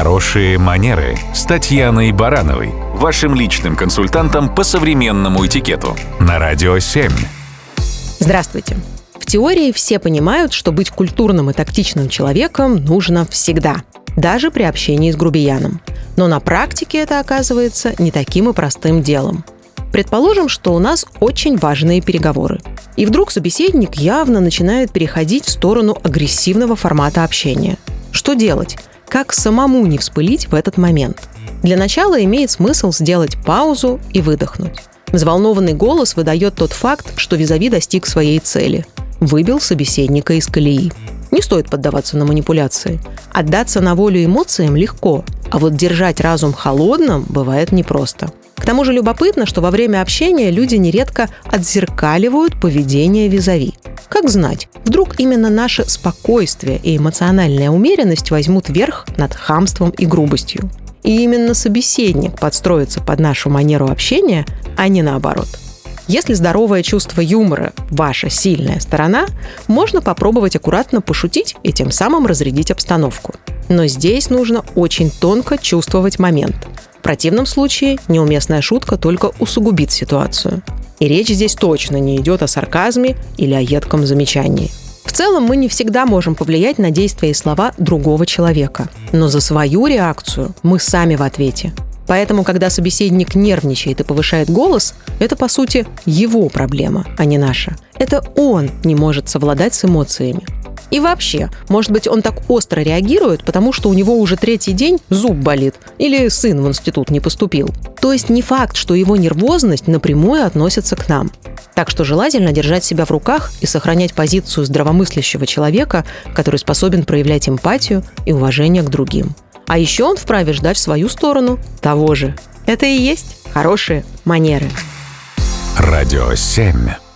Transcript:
Хорошие манеры с Татьяной Барановой, вашим личным консультантом по современному этикету на Радио 7. Здравствуйте. В теории все понимают, что быть культурным и тактичным человеком нужно всегда, даже при общении с грубияном. Но на практике это оказывается не таким и простым делом. Предположим, что у нас очень важные переговоры. И вдруг собеседник явно начинает переходить в сторону агрессивного формата общения. Что делать? Как самому не вспылить в этот момент. Для начала имеет смысл сделать паузу и выдохнуть. Взволнованный голос выдает тот факт, что визави достиг своей цели. Выбил собеседника из колеи. Не стоит поддаваться на манипуляции. Отдаться на волю эмоциям легко, а вот держать разум холодным бывает непросто. К тому же любопытно, что во время общения люди нередко отзеркаливают поведение визави. Как знать, вдруг именно наше спокойствие и эмоциональная умеренность возьмут верх над хамством и грубостью. И именно собеседник подстроится под нашу манеру общения, а не наоборот. Если здоровое чувство юмора – ваша сильная сторона, можно попробовать аккуратно пошутить и тем самым разрядить обстановку. Но здесь нужно очень тонко чувствовать момент. В противном случае неуместная шутка только усугубит ситуацию. И речь здесь точно не идет о сарказме или о едком замечании. В целом мы не всегда можем повлиять на действия и слова другого человека. Но за свою реакцию мы сами в ответе. Поэтому, когда собеседник нервничает и повышает голос, это, по сути, его проблема, а не наша. Это он не может совладать с эмоциями. И вообще, может быть, он так остро реагирует, потому что у него уже третий день зуб болит или сын в институт не поступил. То есть не факт, что его нервозность напрямую относится к нам. Так что желательно держать себя в руках и сохранять позицию здравомыслящего человека, который способен проявлять эмпатию и уважение к другим. А еще он вправе ждать в свою сторону того же. Это и есть хорошие манеры. Радио 7.